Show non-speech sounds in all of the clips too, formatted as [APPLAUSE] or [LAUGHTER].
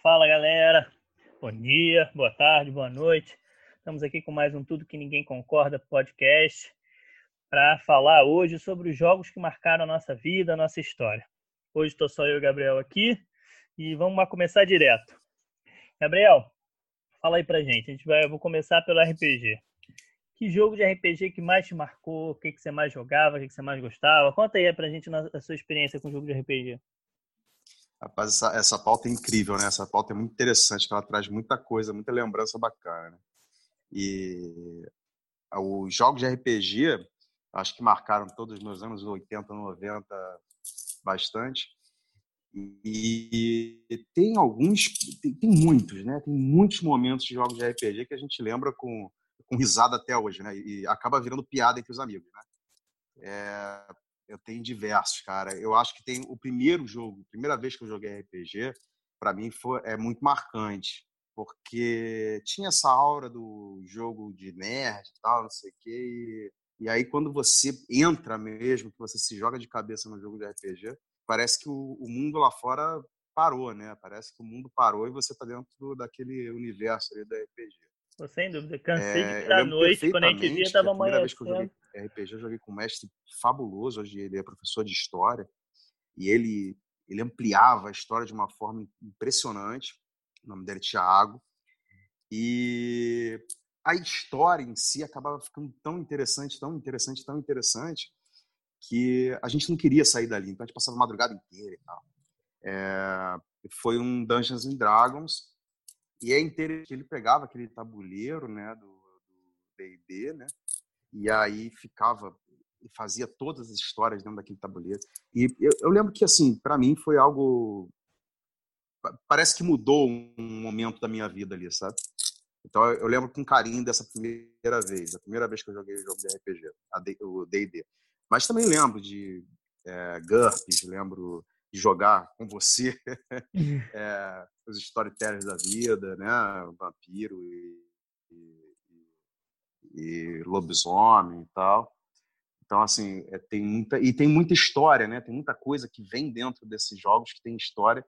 Fala galera, bom dia, boa tarde, boa noite. Estamos aqui com mais um Tudo Que Ninguém Concorda podcast para falar hoje sobre os jogos que marcaram a nossa vida, a nossa história. Hoje estou só eu e o Gabriel aqui e vamos começar direto. Gabriel, fala aí pra gente. A gente vai, eu vou começar pelo RPG. Que jogo de RPG que mais te marcou? O que, que você mais jogava? O que, que você mais gostava? Conta aí pra gente a sua experiência com o jogo de RPG. Rapaz, essa, essa pauta é incrível, né? Essa pauta é muito interessante, ela traz muita coisa, muita lembrança bacana. Né? E os jogos de RPG, acho que marcaram todos os meus anos 80, 90 bastante. E tem alguns, tem, tem, muitos, né? Tem muitos momentos de jogos de RPG que a gente lembra com, com risada até hoje, né? E acaba virando piada entre os amigos, né? É, eu tenho diversos, cara. Eu acho que tem o primeiro jogo, a primeira vez que eu joguei RPG, para mim foi é muito marcante, porque tinha essa aura do jogo de nerd e tal, não sei o quê. E, e aí quando você entra mesmo, que você se joga de cabeça no jogo de RPG, parece que o, o mundo lá fora parou, né? Parece que o mundo parou e você tá dentro daquele universo ali do RPG. Sem dúvida, cansei é, de virar noite, quando a gente via, tava amanhã. RPG, eu joguei com um mestre fabuloso, hoje ele é professor de história, e ele, ele ampliava a história de uma forma impressionante, o nome dele é Tiago, e a história em si acabava ficando tão interessante, tão interessante, tão interessante, que a gente não queria sair dali, então a gente passava a madrugada inteira e tal. É, foi um Dungeons and Dragons, e é interessante ele pegava aquele tabuleiro, né, do D&D, né, e aí ficava e fazia todas as histórias dentro daquele tabuleiro. E eu, eu lembro que, assim, para mim foi algo... Parece que mudou um momento da minha vida ali, sabe? Então eu lembro com carinho dessa primeira vez, a primeira vez que eu joguei o jogo de RPG, o D&D. Mas também lembro de é, GURPS, lembro de jogar com você é, [LAUGHS] os storytellers da vida, né? Vampiro e, e, e, lobisomem e tal. Então, assim, é, tem muita, e tem muita história, né? Tem muita coisa que vem dentro desses jogos que tem história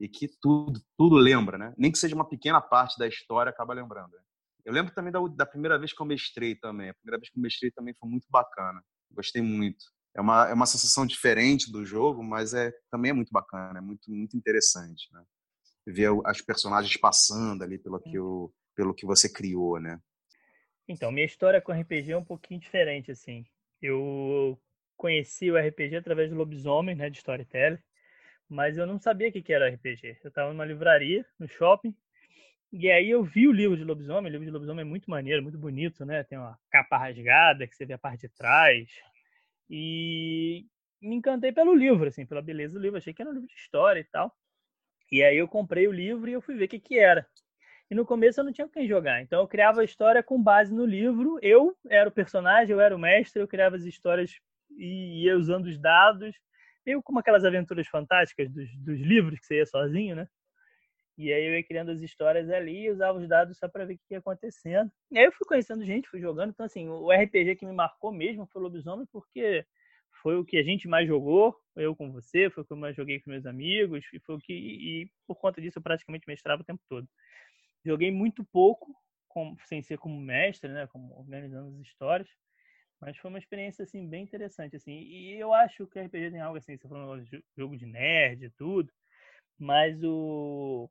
e que tudo, tudo lembra, né? Nem que seja uma pequena parte da história, acaba lembrando. Né? Eu lembro também da, da primeira vez que eu mestrei também. A primeira vez que eu mestrei também foi muito bacana. Gostei muito é uma, é uma sensação diferente do jogo, mas é também é muito bacana, é muito, muito interessante, né? Ver as personagens passando ali pelo que, o, pelo que você criou, né? Então, minha história com RPG é um pouquinho diferente, assim. Eu conheci o RPG através do Lobisomem, né, de Storytelling, mas eu não sabia o que era RPG. Eu estava numa livraria, no shopping, e aí eu vi o livro de Lobisomem. O livro de Lobisomem é muito maneiro, muito bonito, né? Tem uma capa rasgada que você vê a parte de trás, e me encantei pelo livro, assim, pela beleza do livro. Achei que era um livro de história e tal. E aí eu comprei o livro e eu fui ver o que, que era. E no começo eu não tinha quem jogar. Então eu criava a história com base no livro. Eu era o personagem, eu era o mestre, eu criava as histórias e ia usando os dados. Meio como aquelas aventuras fantásticas dos, dos livros que você ia sozinho, né? E aí eu ia criando as histórias ali e usava os dados só para ver o que ia acontecendo. E aí eu fui conhecendo gente, fui jogando. Então, assim, o RPG que me marcou mesmo foi o Lobisomem, porque foi o que a gente mais jogou, eu com você, foi o que eu mais joguei com meus amigos, e foi o que. E por conta disso eu praticamente mestrava o tempo todo. Joguei muito pouco, com, sem ser como mestre, né? Como organizando as histórias. Mas foi uma experiência, assim, bem interessante, assim. E eu acho que o RPG tem algo assim, você falou de jogo de nerd e tudo, mas o,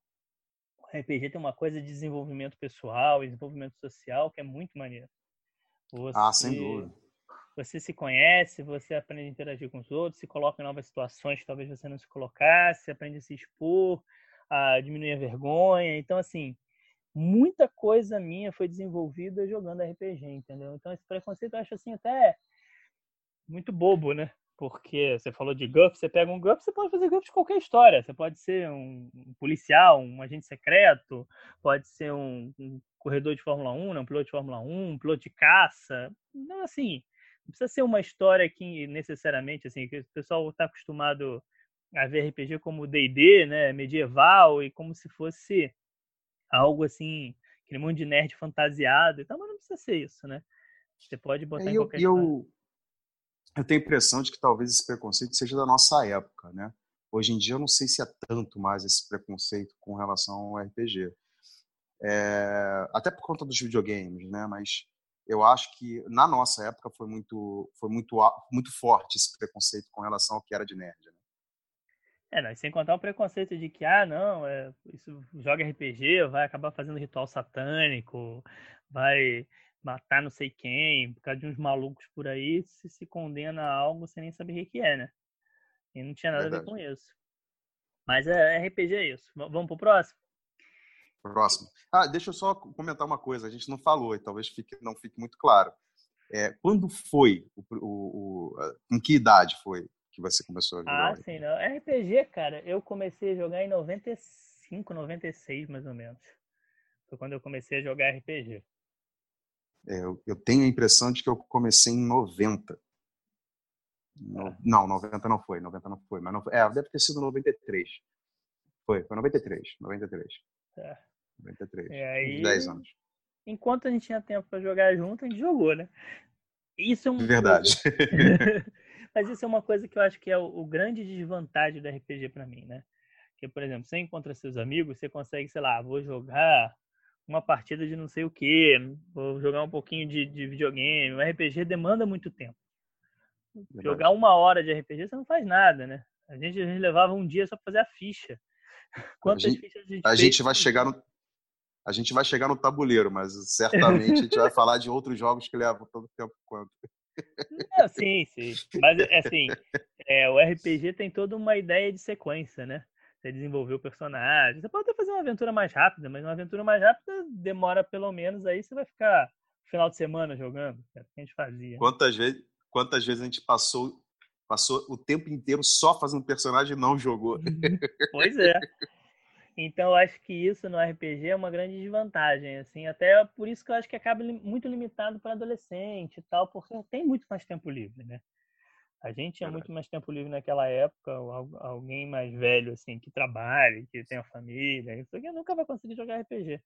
RPG tem uma coisa de desenvolvimento pessoal, desenvolvimento social que é muito maneiro. Você, ah, sem dúvida. Você se conhece, você aprende a interagir com os outros, se coloca em novas situações que talvez você não se colocasse, aprende a se expor, a diminuir a vergonha. Então, assim, muita coisa minha foi desenvolvida jogando RPG, entendeu? Então, esse preconceito eu acho assim até muito bobo, né? porque você falou de GUP, você pega um GUP, você pode fazer GUP de qualquer história. Você pode ser um, policial, um agente secreto, pode ser um, um corredor de Fórmula 1, né? um piloto de Fórmula 1, um piloto de caça. Não, assim, não precisa ser uma história que necessariamente, assim, que o pessoal está acostumado a ver RPG como D&D, né, medieval, e como se fosse algo assim, aquele mundo de nerd fantasiado e tal, mas não precisa ser isso, né? Você pode botar é, em qualquer eu, eu, eu tenho a impressão de que talvez esse preconceito seja da nossa época, né? Hoje em dia eu não sei se há tanto mais esse preconceito com relação ao RPG. É, até por conta dos videogames, né? Mas eu acho que na nossa época foi muito, foi muito, muito forte esse preconceito com relação ao que era de nerd. Né? É, não, sem contar o preconceito de que, ah, não, é, isso joga RPG, vai acabar fazendo ritual satânico, vai matar não sei quem, por causa de uns malucos por aí, se se condena a algo sem nem saber o que é, né? E não tinha nada Verdade. a ver com isso. Mas é, RPG é isso. V vamos pro próximo? Próximo. Ah, deixa eu só comentar uma coisa, a gente não falou e talvez fique, não fique muito claro. É, quando foi, o, o, o, em que idade foi que você começou a jogar? Ah, sim, não. RPG, cara, eu comecei a jogar em 95, 96, mais ou menos. Foi quando eu comecei a jogar RPG. É, eu, eu, tenho a impressão de que eu comecei em 90. No, ah. Não, 90 não foi, 90 não foi, mas não, é, deve ter sido 93. Foi, foi 93, 93. É. 93. É, aí, 10 anos. Enquanto a gente tinha tempo para jogar junto, a gente jogou, né? Isso é um Verdade. [LAUGHS] [LAUGHS] Mas isso é uma coisa que eu acho que é o, o grande desvantagem do RPG para mim, né? Que, por exemplo, você encontra seus amigos, você consegue, sei lá, vou jogar uma partida de não sei o que, vou jogar um pouquinho de, de videogame. O RPG demanda muito tempo. Jogar uma hora de RPG você não faz nada, né? A gente, a gente levava um dia só para fazer a ficha. Quantas a gente, fichas a gente A gente vai chegar no a gente vai chegar no tabuleiro, mas certamente a gente vai [LAUGHS] falar de outros jogos que levam tanto tempo quanto. Não, sim, sim. Mas assim, é, o RPG tem toda uma ideia de sequência, né? Você desenvolver o personagem. Você pode até fazer uma aventura mais rápida, mas uma aventura mais rápida demora pelo menos aí, você vai ficar final de semana jogando, é que a gente fazia. Quantas vezes, quantas vezes a gente passou passou o tempo inteiro só fazendo personagem e não jogou? Uhum. pois é. Então, eu acho que isso no RPG é uma grande desvantagem, assim, até por isso que eu acho que acaba muito limitado para adolescente e tal, porque tem muito mais tempo livre, né? A gente tinha muito mais tempo livre naquela época, alguém mais velho, assim, que trabalhe, que tenha família, isso aqui nunca vai conseguir jogar RPG.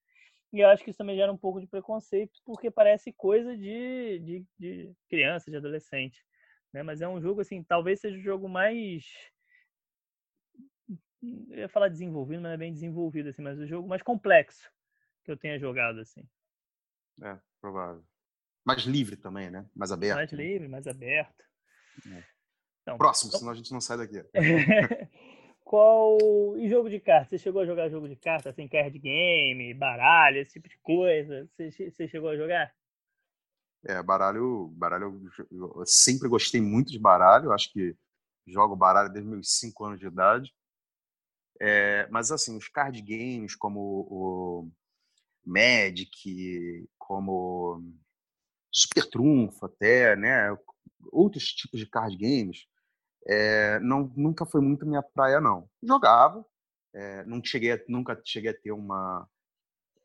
E eu acho que isso também gera um pouco de preconceito, porque parece coisa de, de, de criança, de adolescente. Né? Mas é um jogo, assim, talvez seja o jogo mais eu ia falar desenvolvido, mas não é bem desenvolvido, assim, mas o jogo mais complexo que eu tenha jogado, assim. É, provável. Mais livre também, né? Mais aberto. Mais livre, mais aberto. É. Então, Próximo, então... senão a gente não sai daqui. [LAUGHS] Qual. E jogo de carta? Você chegou a jogar jogo de carta, assim, card game, baralho, esse tipo de coisa? Você, você chegou a jogar? É, baralho, baralho, eu sempre gostei muito de baralho, acho que jogo baralho desde meus 5 anos de idade. É, mas assim, os card games como o Magic, como Super Trunfo até, né? Outros tipos de card games, é, não, nunca foi muito minha praia, não. Jogava, é, não cheguei nunca cheguei a ter uma,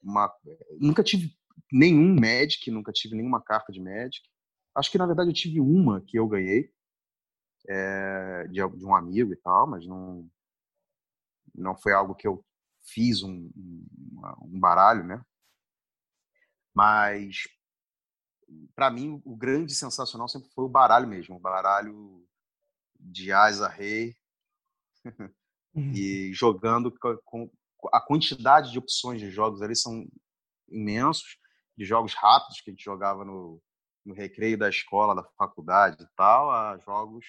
uma... Nunca tive nenhum Magic, nunca tive nenhuma carta de Magic. Acho que, na verdade, eu tive uma que eu ganhei, é, de, de um amigo e tal, mas não, não foi algo que eu fiz um, um baralho, né? Mas para mim o grande sensacional sempre foi o baralho mesmo, o baralho de asa rei uhum. e jogando com a quantidade de opções de jogos ali são imensos, de jogos rápidos que a gente jogava no, no recreio da escola, da faculdade e tal, a jogos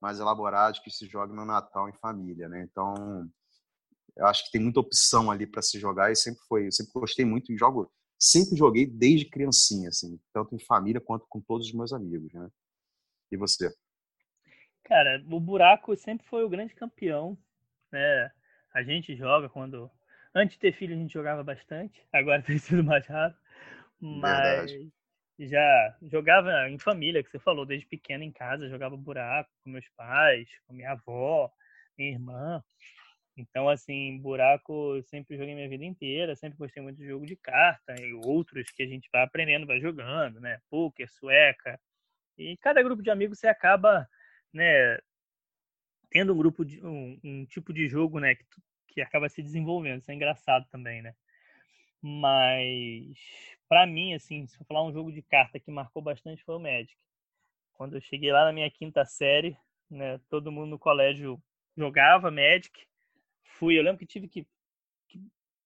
mais elaborados que se jogam no Natal em família, né? Então, eu acho que tem muita opção ali para se jogar e sempre foi, eu sempre gostei muito e jogo, sempre joguei desde criancinha, assim, tanto em família quanto com todos os meus amigos, né? E você? Cara, o buraco sempre foi o grande campeão, né? A gente joga quando antes de ter filho a gente jogava bastante, [LAUGHS] agora tem sido mais raro, mas Verdade. já jogava em família, que você falou, desde pequeno em casa, jogava buraco com meus pais, com minha avó, minha irmã. Então, assim, buraco eu sempre joguei minha vida inteira, sempre gostei muito de jogo de carta e outros que a gente vai aprendendo, vai jogando, né? Poker, sueca. E cada grupo de amigos você acaba, né, tendo um grupo de um, um tipo de jogo, né, que, que acaba se desenvolvendo. Isso é engraçado também, né? Mas para mim, assim, se eu falar um jogo de carta que marcou bastante foi o Magic. Quando eu cheguei lá na minha quinta série, né, todo mundo no colégio jogava Magic. Fui, eu lembro que tive que, que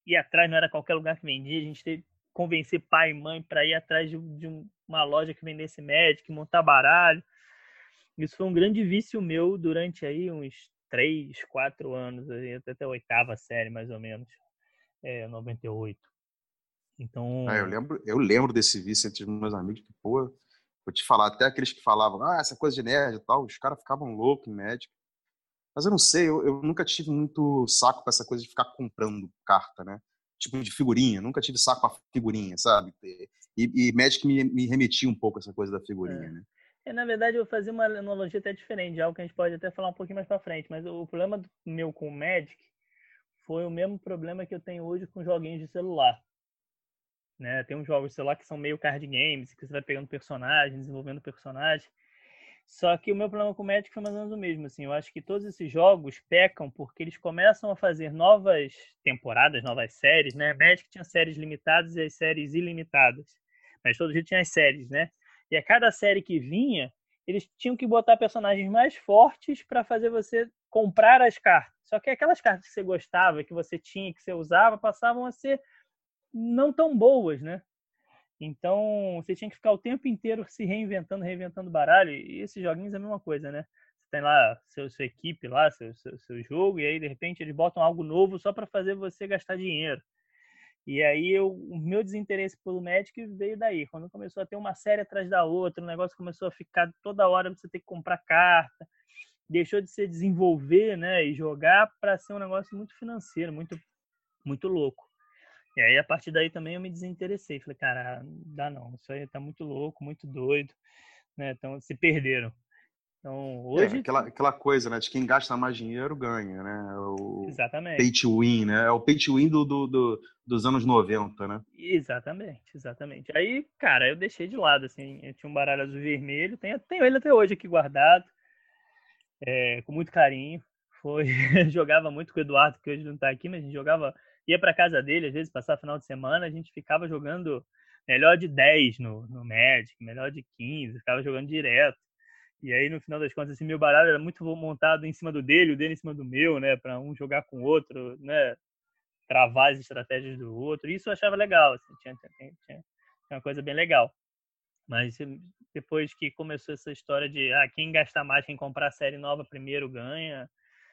ir atrás, não era qualquer lugar que vendia, a gente teve que convencer pai e mãe para ir atrás de, de, uma loja que vendesse Magic, montar baralho. Isso foi um grande vício meu durante aí uns três, quatro anos, até a oitava série, mais ou menos, é, 98. Então. Ah, eu, lembro, eu lembro desse vício entre os meus amigos, que, pô, vou te falar, até aqueles que falavam, ah, essa coisa de nerd e tal, os caras ficavam loucos em médico. Mas eu não sei, eu, eu nunca tive muito saco para essa coisa de ficar comprando carta, né? Tipo de figurinha, nunca tive saco para figurinha, sabe? E, e Magic me, me remetia um pouco essa coisa da figurinha, é. né? É, na verdade, eu vou fazer uma analogia até diferente, algo que a gente pode até falar um pouquinho mais para frente, mas o problema meu com o Magic foi o mesmo problema que eu tenho hoje com joguinhos de celular. Né? Tem uns jogos de celular que são meio card games, que você vai pegando personagens, desenvolvendo personagens. Só que o meu problema com o Magic foi mais ou menos o mesmo. Assim, eu acho que todos esses jogos pecam porque eles começam a fazer novas temporadas, novas séries. Né? Magic tinha séries limitadas e as séries ilimitadas. Mas todo jeito tinha as séries, né? E a cada série que vinha, eles tinham que botar personagens mais fortes para fazer você comprar as cartas. Só que aquelas cartas que você gostava, que você tinha, que você usava, passavam a ser não tão boas, né? Então, você tinha que ficar o tempo inteiro se reinventando, reinventando baralho. E esses joguinhos é a mesma coisa, né? Você tem lá seu, sua equipe lá, seu, seu, seu jogo, e aí, de repente, eles botam algo novo só para fazer você gastar dinheiro. E aí eu, o meu desinteresse pelo Magic veio daí. Quando começou a ter uma série atrás da outra, o negócio começou a ficar toda hora você ter que comprar carta, deixou de ser desenvolver, né, e jogar para ser um negócio muito financeiro, muito muito louco. E aí a partir daí também eu me desinteressei, falei, cara, dá não, isso aí tá muito louco, muito doido, né? Então se perderam. Então, é, hoje. É, aquela, aquela coisa, né? De quem gasta mais dinheiro ganha, né? É o Exatamente. Pay to win, né? É o pay to win do, do, do, dos anos 90, né? Exatamente, exatamente. Aí, cara, eu deixei de lado, assim. Eu tinha um baralho azul vermelho, tenho, tenho ele até hoje aqui guardado, é, com muito carinho. Foi, [LAUGHS] jogava muito com o Eduardo, que hoje não tá aqui, mas a gente jogava, ia pra casa dele, às vezes, passar final de semana, a gente ficava jogando melhor de 10 no, no Magic, melhor de 15, ficava jogando direto. E aí, no final das contas, esse meu baralho era muito montado em cima do dele, o dele em cima do meu, né? Para um jogar com o outro, né? Travar as estratégias do outro. Isso eu achava legal, assim, tinha, tinha, tinha uma coisa bem legal. Mas depois que começou essa história de ah, quem gastar mais, quem comprar a série nova primeiro ganha.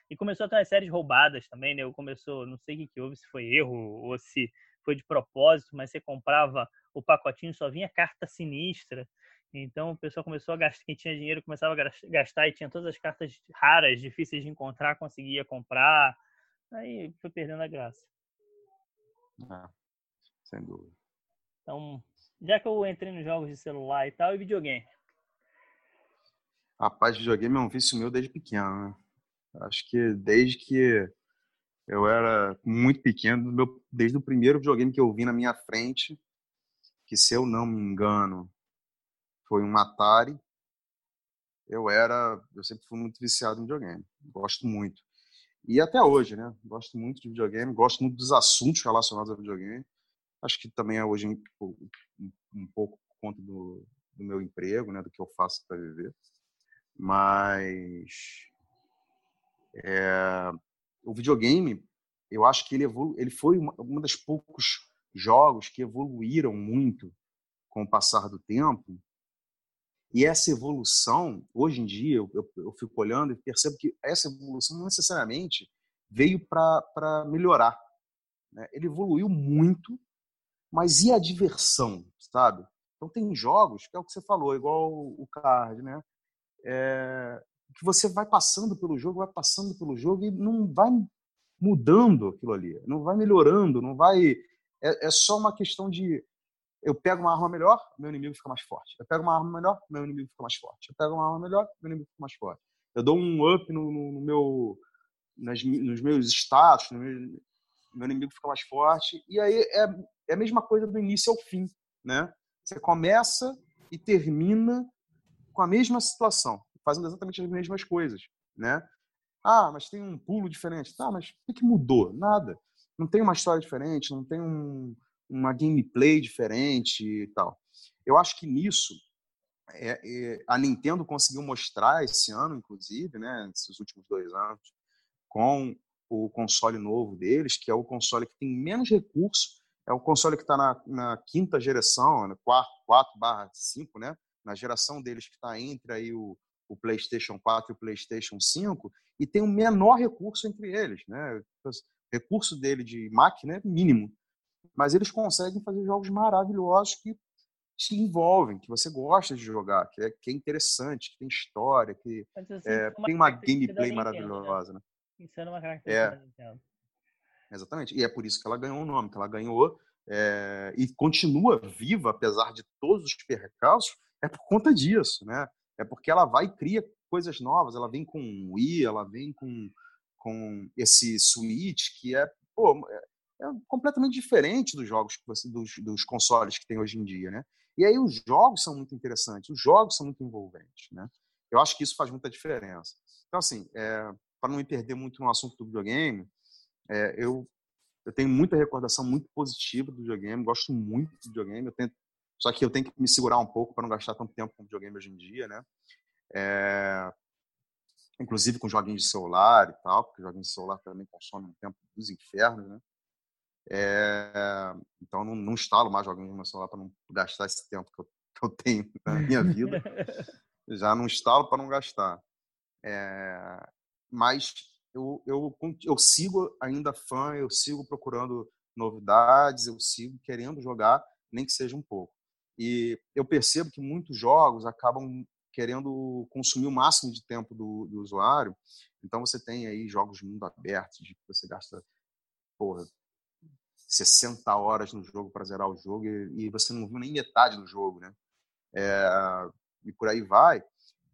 E começou a ter as séries roubadas também, né? Eu começou, não sei o que, que houve, se foi erro ou se foi de propósito, mas você comprava o pacotinho, só vinha carta sinistra. Então o pessoal começou a gastar, quem tinha dinheiro começava a gastar e tinha todas as cartas raras, difíceis de encontrar, conseguia comprar. Aí foi perdendo a graça. Ah, sem dúvida. Então, já que eu entrei nos jogos de celular e tal, e videogame? Rapaz, videogame é um vício meu desde pequeno, né? Acho que desde que eu era muito pequeno, desde o primeiro videogame que eu vi na minha frente, que se eu não me engano, foi um Atari. Eu era, eu sempre fui muito viciado em videogame. Gosto muito. E até hoje, né? Gosto muito de videogame, gosto muito dos assuntos relacionados ao videogame. Acho que também é hoje um, um pouco por conta do, do meu emprego, né? Do que eu faço para viver. Mas é, o videogame, eu acho que ele, evolu ele foi uma, uma das poucos jogos que evoluíram muito com o passar do tempo e essa evolução, hoje em dia, eu, eu, eu fico olhando e percebo que essa evolução não necessariamente veio para melhorar. Né? Ele evoluiu muito, mas e a diversão, sabe? Então tem jogos, que é o que você falou, igual o card, né? É, que você vai passando pelo jogo, vai passando pelo jogo e não vai mudando aquilo ali, não vai melhorando, não vai. É, é só uma questão de eu pego uma arma melhor, meu inimigo fica mais forte. Eu pego uma arma melhor, meu inimigo fica mais forte. Eu pego uma arma melhor, meu inimigo fica mais forte. Eu dou um up no, no, no meu, nas, nos meus status, no meu, meu, inimigo fica mais forte. E aí é, é a mesma coisa do início ao fim, né? Você começa e termina com a mesma situação, fazendo exatamente as mesmas coisas, né? Ah, mas tem um pulo diferente. Tá, mas o que mudou? Nada. Não tem uma história diferente, não tem um, uma gameplay diferente e tal. Eu acho que nisso é, é, a Nintendo conseguiu mostrar esse ano, inclusive, né, esses últimos dois anos, com o console novo deles, que é o console que tem menos recurso, é o console que está na, na, quinta geração, né, 4, 4 barra 5, né? Na geração deles que está entre aí o, o PlayStation 4 e o PlayStation 5, e tem o menor recurso entre eles, né? O recurso dele de máquina é mínimo, mas eles conseguem fazer jogos maravilhosos que te envolvem, que você gosta de jogar, que é, que é interessante, que tem história, que é, tem uma gameplay né? maravilhosa, né? Isso era uma característica é. Exatamente. E é por isso que ela ganhou o nome, que ela ganhou é, e continua viva, apesar de todos os percalços, é por conta disso, né? É porque ela vai e cria coisas novas, ela vem com Wii, ela vem com, com esse Switch, que é, pô, é, é completamente diferente dos jogos, você, dos, dos consoles que tem hoje em dia, né? E aí os jogos são muito interessantes, os jogos são muito envolventes, né? Eu acho que isso faz muita diferença. Então, assim, é, para não me perder muito no assunto do videogame, é, eu, eu tenho muita recordação muito positiva do videogame, gosto muito do videogame, eu tento, só que eu tenho que me segurar um pouco para não gastar tanto tempo com videogame hoje em dia, né? É, inclusive com joguinhos de celular e tal, porque joguinhos de celular também consomem um tempo dos infernos, né? É, então não, não instalo mais joguinhos no meu celular para não gastar esse tempo que eu, que eu tenho na minha vida. [LAUGHS] Já não instalo para não gastar. É, mas eu, eu, eu sigo ainda fã, eu sigo procurando novidades, eu sigo querendo jogar, nem que seja um pouco. E eu percebo que muitos jogos acabam querendo consumir o máximo de tempo do, do usuário. Então você tem aí jogos de mundo aberto, de que você gasta porra, 60 horas no jogo para zerar o jogo e, e, você não viu nem metade do jogo, né? É, e por aí vai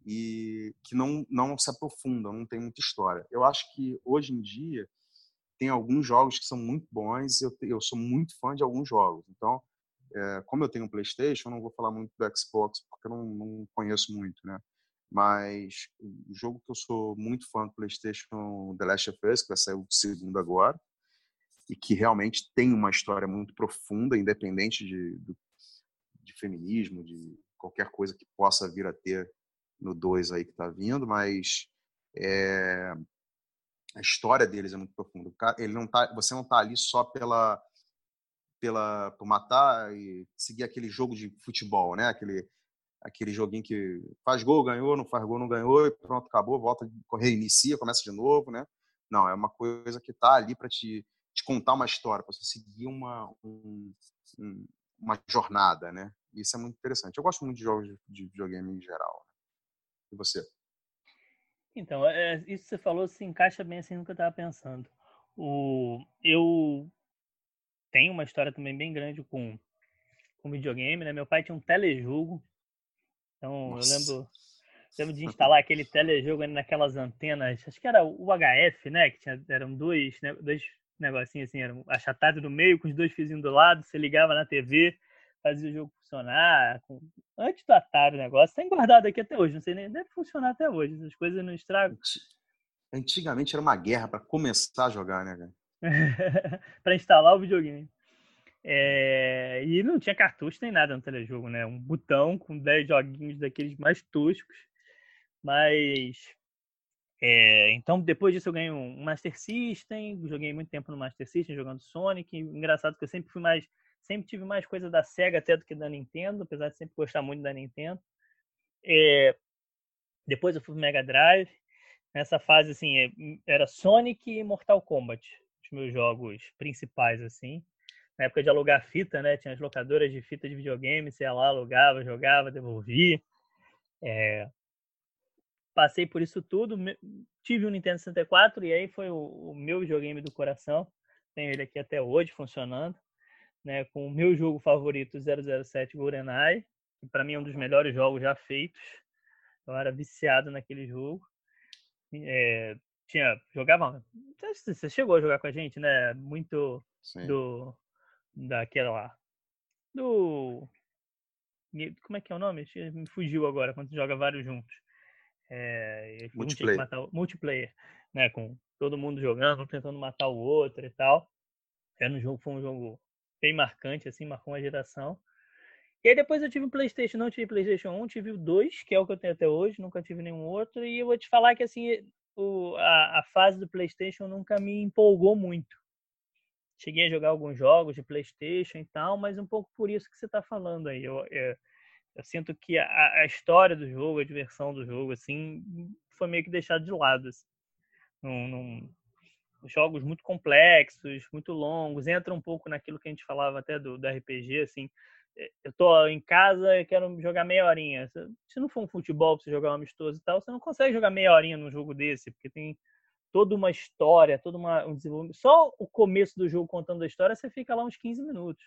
e que não, não se aprofundam, não tem muita história. Eu acho que hoje em dia tem alguns jogos que são muito bons, eu, eu sou muito fã de alguns jogos. Então, é, como eu tenho um PlayStation, eu não vou falar muito do Xbox porque eu não, não conheço muito, né? Mas o jogo que eu sou muito fã do PlayStation, The Last of Us, que vai sair o segundo agora, e que realmente tem uma história muito profunda, independente de, de, de feminismo, de qualquer coisa que possa vir a ter no 2 aí que está vindo, mas é, a história deles é muito profunda. Ele não tá, você não está ali só pela, pela por matar e seguir aquele jogo de futebol, né? Aquele aquele joguinho que faz gol, ganhou, não faz gol, não ganhou, e pronto, acabou, volta, reinicia, começa de novo, né? Não, é uma coisa que está ali para te, te contar uma história, para você seguir uma, um, uma jornada, né? Isso é muito interessante. Eu gosto muito de jogos de videogame em geral. E você? Então, é, isso que você falou se encaixa bem assim no que eu estava pensando. O, eu tenho uma história também bem grande com, com videogame, né? Meu pai tinha um telejogo. Então, Nossa. eu lembro, lembro de [LAUGHS] instalar aquele telejogo naquelas antenas, acho que era o HF, né? Que tinha, eram dois, né, dois negocinhos assim, era achatado no meio, com os dois fiozinhos do lado, você ligava na TV, fazia o jogo funcionar. Com... Antes do Atari o negócio, tem guardado aqui até hoje, não sei nem, deve funcionar até hoje, as coisas não estragam. Antigamente era uma guerra para começar a jogar, né, cara? [LAUGHS] para instalar o videogame. É... E não tinha cartucho nem nada no telejogo, né? Um botão com 10 joguinhos daqueles mais toscos. Mas. É... Então, depois disso, eu ganhei um Master System. Joguei muito tempo no Master System jogando Sonic. Engraçado que eu sempre fui mais Sempre tive mais coisa da Sega até do que da Nintendo, apesar de sempre gostar muito da Nintendo. É, depois eu fui pro Mega Drive. Nessa fase, assim, é, era Sonic e Mortal Kombat, meus jogos principais, assim. Na época de alugar fita, né? Tinha as locadoras de fita de videogame, você ia lá, alugava, jogava, devolvia. É... Passei por isso tudo. Tive um Nintendo 64 e aí foi o, o meu videogame do coração. Tenho ele aqui até hoje funcionando né, com o meu jogo favorito 007 GoldenEye, que para mim é um dos melhores jogos já feitos. Eu era viciado naquele jogo. É, tinha jogava, você chegou a jogar com a gente, né? Muito Sim. do daquela lá do como é que é o nome? Me fugiu agora quando joga vários juntos. É, multiplayer. Matar, multiplayer, né? Com todo mundo jogando, tentando matar o outro e tal. Era um jogo, foi um jogo bem marcante, assim, marcou uma geração. E aí depois eu tive um Playstation, não tive Playstation 1, tive o 2, que é o que eu tenho até hoje, nunca tive nenhum outro. E eu vou te falar que, assim, o, a, a fase do PlayStation nunca me empolgou muito. Cheguei a jogar alguns jogos de PlayStation e tal, mas um pouco por isso que você está falando aí. Eu, eu, eu, sinto que a, a, história do jogo, a diversão do jogo, assim, foi meio que deixado de lado. Assim. Num, num, jogos muito complexos, muito longos, entra um pouco naquilo que a gente falava até do, do RPG, assim, é, eu tô em casa e quero jogar meia horinha. Se não for um futebol pra você jogar um amistoso e tal, você não consegue jogar meia horinha num jogo desse, porque tem toda uma história, todo uma, um desenvolvimento. Só o começo do jogo contando a história, você fica lá uns 15 minutos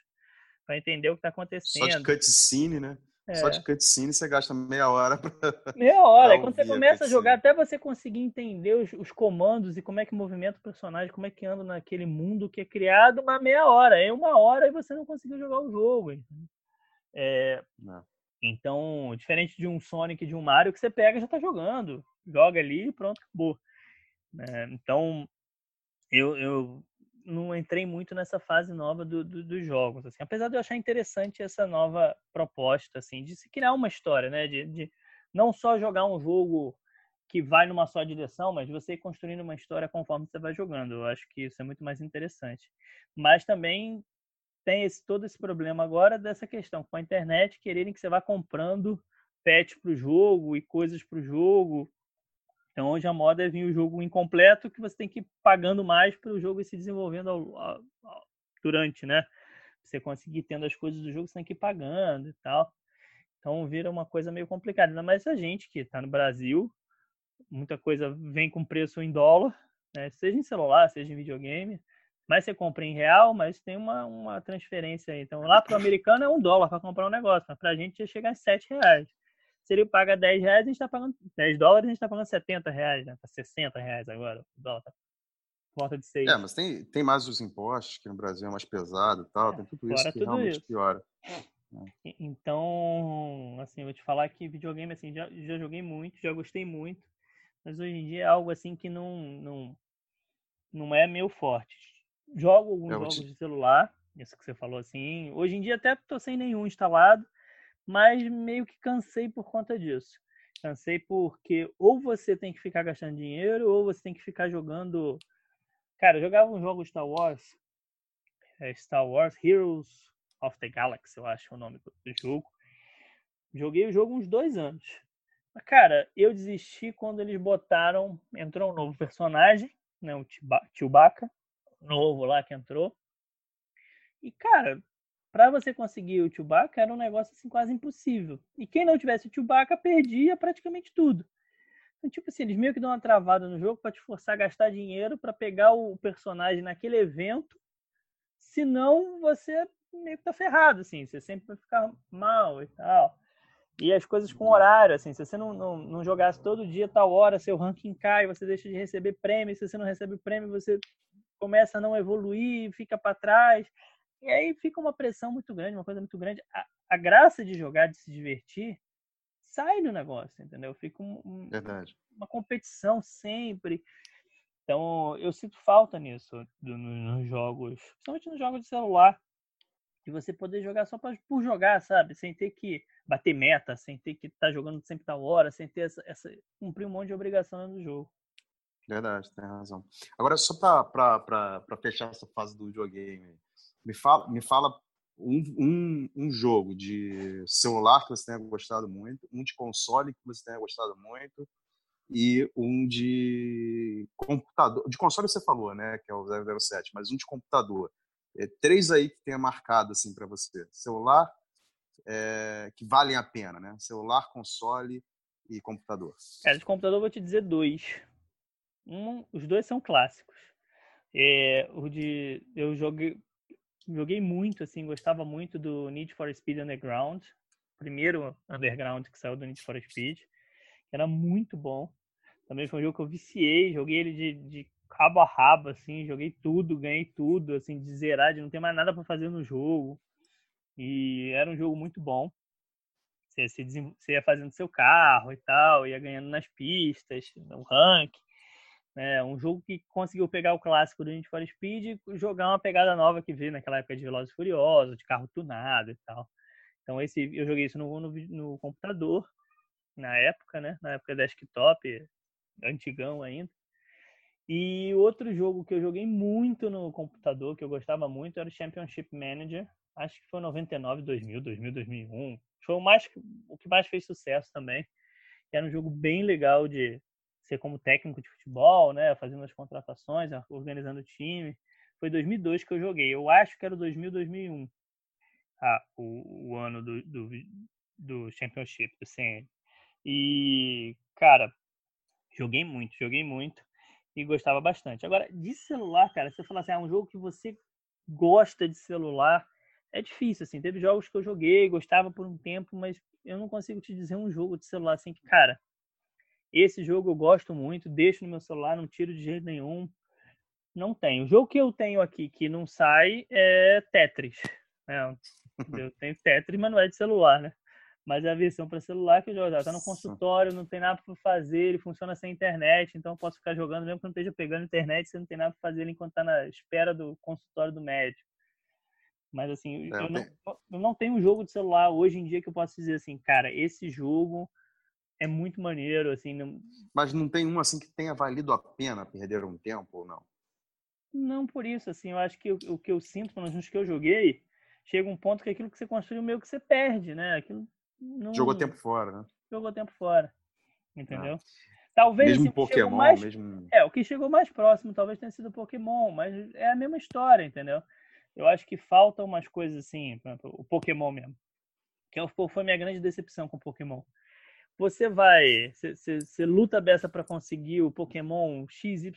para entender o que tá acontecendo. Só de cutscene, né? É. Só de cutscene você gasta meia hora pra. [LAUGHS] Meia hora. E quando você começa a, a jogar, até você conseguir entender os, os, comandos e como é que movimenta o personagem, como é que anda naquele mundo que é criado, uma meia hora. É uma hora e você não conseguiu jogar o jogo. É... Então, diferente de um Sonic e de um Mario, que você pega e já tá jogando. Joga ali e pronto, acabou. É, então, eu, eu não entrei muito nessa fase nova do, do, dos jogos, assim. Apesar de eu achar interessante essa nova proposta, assim, de se criar uma história, né? De, de não só jogar um jogo que vai numa só direção, mas você ir construindo uma história conforme você vai jogando. Eu acho que isso é muito mais interessante. Mas também tem esse, todo esse problema agora dessa questão com a internet quererem que você vá comprando patch para o jogo e coisas para o jogo então, hoje a moda é vir o jogo incompleto que você tem que ir pagando mais para o jogo ir se desenvolvendo ao, ao, ao, durante, né? Você conseguir tendo as coisas do jogo, você tem que ir pagando e tal. Então, vira uma coisa meio complicada. Ainda mais a gente que está no Brasil, muita coisa vem com preço em dólar, né? seja em celular, seja em videogame. Mas você compra em real, mas tem uma, uma transferência aí. Então, lá para o americano é um dólar para comprar um negócio, mas para a gente chega a sete reais se ele paga 10 reais, a gente está pagando 10 dólares, a gente está pagando 70 reais, né? Tá 60 reais agora. O dólar tá volta de 6. É, mas tem, tem mais os impostos, que no Brasil é mais pesado e tal, é, tem tudo isso que realmente isso. piora. É. Então, assim, eu vou te falar que videogame, assim, já, já joguei muito, já gostei muito, mas hoje em dia é algo, assim, que não, não, não é meu forte. Jogo alguns jogos te... de celular, isso que você falou, assim, hoje em dia até tô sem nenhum instalado, mas meio que cansei por conta disso. Cansei porque ou você tem que ficar gastando dinheiro, ou você tem que ficar jogando. Cara, eu jogava um jogo Star Wars, é Star Wars Heroes of the Galaxy, eu acho o nome do jogo. Joguei o jogo uns dois anos. Mas, cara, eu desisti quando eles botaram. Entrou um novo personagem, né? O Chewbacca, novo lá que entrou. E, cara, para você conseguir o Chewbacca era um negócio assim quase impossível. E quem não tivesse o Chewbacca perdia praticamente tudo. Então, tipo assim, eles meio que dão uma travada no jogo para te forçar a gastar dinheiro para pegar o personagem naquele evento. Senão você meio que tá ferrado, assim. Você sempre vai ficar mal e tal. E as coisas com horário, assim. Se você não, não, não jogasse todo dia, tal hora, seu ranking cai, você deixa de receber prêmio. Se você não recebe prêmio, você começa a não evoluir, fica para trás. E aí fica uma pressão muito grande, uma coisa muito grande. A, a graça de jogar, de se divertir, sai do negócio, entendeu? Fica um, um, uma competição sempre. Então, eu sinto falta nisso do, nos jogos, principalmente nos jogos de celular, de você poder jogar só pra, por jogar, sabe? Sem ter que bater meta, sem ter que estar tá jogando sempre da hora, sem ter essa, essa, cumprir um monte de obrigação no jogo. Verdade, tem razão. Agora, só para fechar essa fase do videogame, me fala, me fala um, um, um, jogo de celular que você tenha gostado muito, um de console que você tenha gostado muito e um de computador. De console você falou, né, que é o 007, mas um de computador. É, três aí que tenha marcado assim para você. Celular é, que valem a pena, né? Celular, console e computador. Cara, de computador eu vou te dizer dois. Um, os dois são clássicos. É, o de eu joguei joguei muito, assim, gostava muito do Need for Speed Underground, primeiro Underground que saiu do Need for Speed, era muito bom. Também foi um jogo que eu viciei, joguei ele de, de cabo a rabo, assim, joguei tudo, ganhei tudo, assim, de zerar, de não ter mais nada para fazer no jogo. E era um jogo muito bom. Você, você ia fazendo seu carro e tal, ia ganhando nas pistas, no ranking. É um jogo que conseguiu pegar o clássico do Need for Speed e jogar uma pegada nova que veio naquela época de Velozes e Furiosos, de carro tunado e tal. Então esse eu joguei isso no, no, no, computador na época, né? Na época desktop, antigão ainda. E outro jogo que eu joguei muito no computador, que eu gostava muito, era o Championship Manager. Acho que foi 99, 2000, 2000, 2001. Foi o, mais, o que mais fez sucesso também. Era um jogo bem legal de ser como técnico de futebol, né? Fazendo as contratações, organizando o time. Foi 2002 que eu joguei. Eu acho que era 2000, 2001. Ah, o, o ano do, do, do Championship, do CN. E, cara, joguei muito, joguei muito e gostava bastante. Agora, de celular, cara, se você falar assim, ah, um jogo que você gosta de celular, é difícil, assim. Teve jogos que eu joguei, gostava por um tempo, mas eu não consigo te dizer um jogo de celular assim que, cara, esse jogo eu gosto muito, deixo no meu celular, não tiro de jeito nenhum. Não tenho. O jogo que eu tenho aqui que não sai é Tetris. Né? [LAUGHS] Eu tenho Tetris, mas não é de celular, né? mas é a versão para celular que eu jogo. Tá no consultório, não tem nada para fazer, ele funciona sem internet, então eu posso ficar jogando mesmo que não esteja pegando internet, você não tem nada para fazer enquanto está na espera do consultório do médico. Mas assim, é, eu, não, eu não tenho um jogo de celular hoje em dia que eu possa dizer assim, cara, esse jogo é muito maneiro, assim. Não... Mas não tem um assim que tenha valido a pena perder um tempo ou não? Não por isso, assim, eu acho que o, o que eu sinto, pelo menos que eu joguei, chega um ponto que aquilo que você construiu meio que você perde, né? Aquilo não... Jogou tempo fora, né? Jogou tempo fora. Entendeu? Ah. Talvez mesmo assim, Pokémon, mais... mesmo... É, o que chegou mais próximo talvez tenha sido Pokémon, mas é a mesma história, entendeu? Eu acho que faltam umas coisas assim, o Pokémon mesmo. Que é foi minha grande decepção com o Pokémon. Você vai, você luta beça para conseguir o Pokémon XYZ,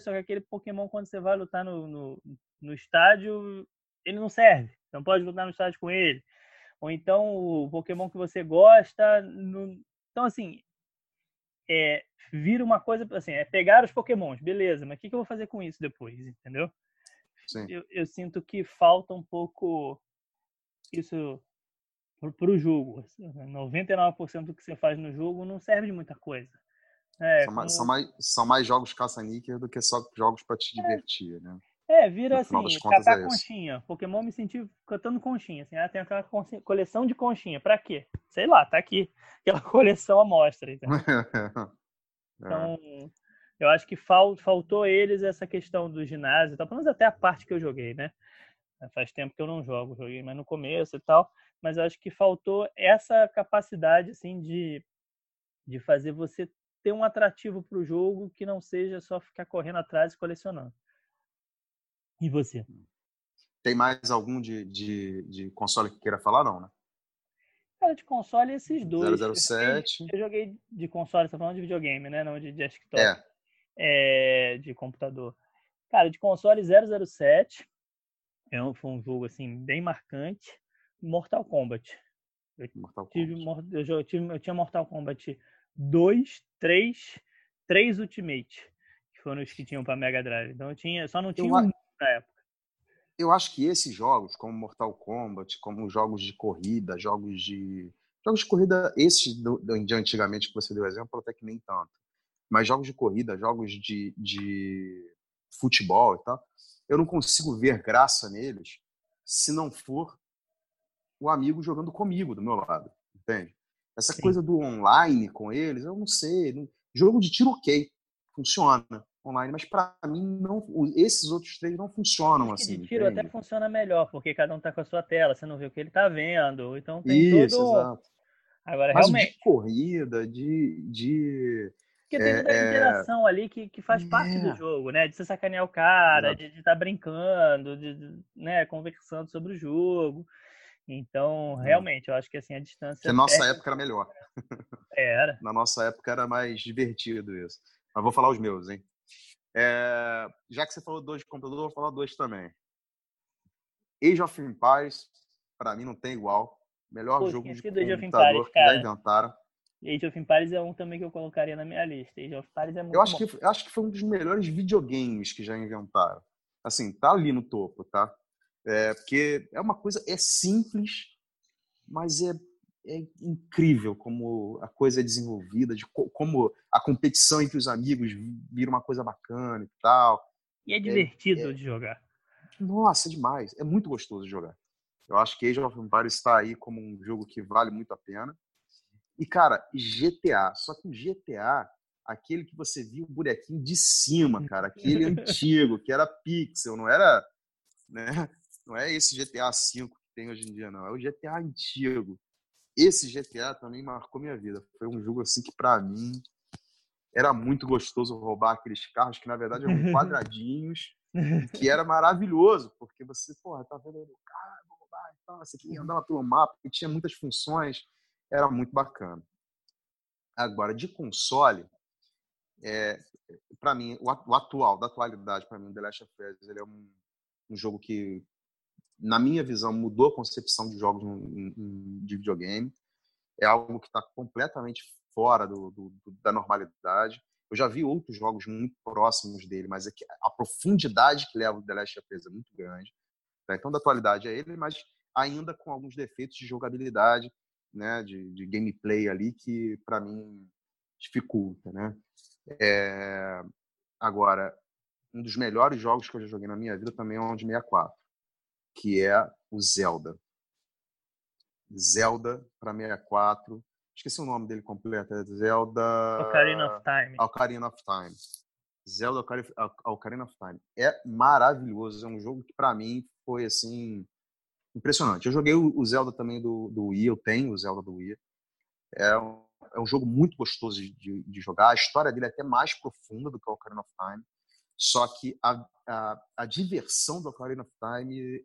só que aquele Pokémon, quando você vai lutar no, no, no estádio, ele não serve. Não pode lutar no estádio com ele ou então o Pokémon que você gosta. No... Então, assim, é, vira uma coisa assim, é pegar os Pokémons, beleza, mas o que, que eu vou fazer com isso depois, entendeu? Eu, eu, sinto que falta um pouco isso para o jogo. 99% do que você faz no jogo não serve de muita coisa. É, são, como... mais, são, mais, são mais jogos caça-níquel do que só jogos para te é. divertir, né? É, vira assim, catar é conchinha. Pokémon me senti cantando conchinha. Assim, ah, tem aquela coleção de conchinha. Pra quê? Sei lá, tá aqui. [LAUGHS] Aquela coleção amostra. [LAUGHS] então, eu acho que fal, faltou eles essa questão do ginásio, tá? pelo menos até a parte que eu joguei, né? Faz tempo que eu não jogo, joguei mais no começo e tal, mas eu acho que faltou essa capacidade, assim, de, de fazer você ter um atrativo para o jogo que não seja só ficar correndo atrás e colecionando. E você? Tem mais algum de, de, de console que queira falar, não, né? Cara, de console, esses dois. 007. Eu, eu joguei de console, você tá falando de videogame, né? Não de desktop. É. é. De computador. Cara, de console 007. É um, foi um jogo, assim, bem marcante. Mortal Kombat. Eu, Mortal tive, Kombat. Eu, tive, eu tinha Mortal Kombat 2, 3, 3 Ultimate. Que foram os que tinham pra Mega Drive. Então eu tinha, só não tinha eu, um na época. Eu acho que esses jogos, como Mortal Kombat, como jogos de corrida, jogos de. Jogos de corrida, esses do, de antigamente que você deu exemplo, até que nem tanto. Mas jogos de corrida, jogos de, de futebol e tal, eu não consigo ver graça neles se não for o amigo jogando comigo do meu lado, entende? Essa Sim. coisa do online com eles, eu não sei. Jogo de tiro, ok, funciona online, mas para mim não, esses outros três não funcionam assim. De tiro entende? até funciona melhor, porque cada um tá com a sua tela, você não vê o que ele tá vendo, então tem Isso, todo... exato. Agora mas realmente de corrida, de de porque tem muita é, interação ali que, que faz parte do é. jogo, né? De você sacanear o cara, é. de estar tá brincando, de, de, né, conversando sobre o jogo. Então, hum. realmente, eu acho que assim a distância. Que nossa época era melhor. [LAUGHS] Era. Na nossa época era mais divertido isso. Mas vou falar os meus, hein? É, já que você falou dois de computador, vou falar dois também. Age of Empires, para mim não tem igual. Melhor Pô, jogo de computador Empires, que já inventaram. Age of Empires é um também que eu colocaria na minha lista. Age of Empires é muito eu acho bom. Que, eu acho que foi um dos melhores videogames que já inventaram. Assim, tá ali no topo, tá? É, porque é uma coisa, é simples, mas é é incrível como a coisa é desenvolvida, de como a competição entre os amigos vira uma coisa bacana e tal. E é divertido é, é... de jogar. Nossa, é demais. É muito gostoso de jogar. Eu acho que Age of Empires está aí como um jogo que vale muito a pena. E, cara, GTA. Só que o GTA, aquele que você via o bonequinho de cima, cara, aquele antigo, que era pixel, não era, né? Não é esse GTA V que tem hoje em dia, não. É o GTA antigo. Esse GTA também marcou minha vida. Foi um jogo assim que para mim era muito gostoso roubar aqueles carros que na verdade eram [LAUGHS] quadradinhos, que era maravilhoso, porque você, porra, tá vendo o carro, vou roubar e tal, você aqui andava pelo mapa, e tinha muitas funções, era muito bacana. Agora, de console, é, para mim, o, atual, da atualidade, para mim, The Last of Us, ele é um, um, jogo que, na minha visão, mudou a concepção de jogos de videogame. É algo que está completamente fora do, do, da normalidade. Eu já vi outros jogos muito próximos dele, mas é a profundidade que leva o The Last of Us é muito grande. Tá? Então, da atualidade é ele, mas ainda com alguns defeitos de jogabilidade, né, de, de gameplay ali que para mim dificulta, né? É... Agora, um dos melhores jogos que eu já joguei na minha vida também é o de 64, que é o Zelda. Zelda para 64. Esqueci o nome dele completo, é Zelda Ocarina of Time. Ocarina of Time. Zelda Ocarina of Time. É maravilhoso, é um jogo que para mim foi assim impressionante. Eu joguei o Zelda também do, do Wii, eu tenho o Zelda do Wii. É um, é um jogo muito gostoso de, de, de, jogar. A história dele é até mais profunda do que o Ocarina of Time. Só que a, a, a diversão do Ocarina of Time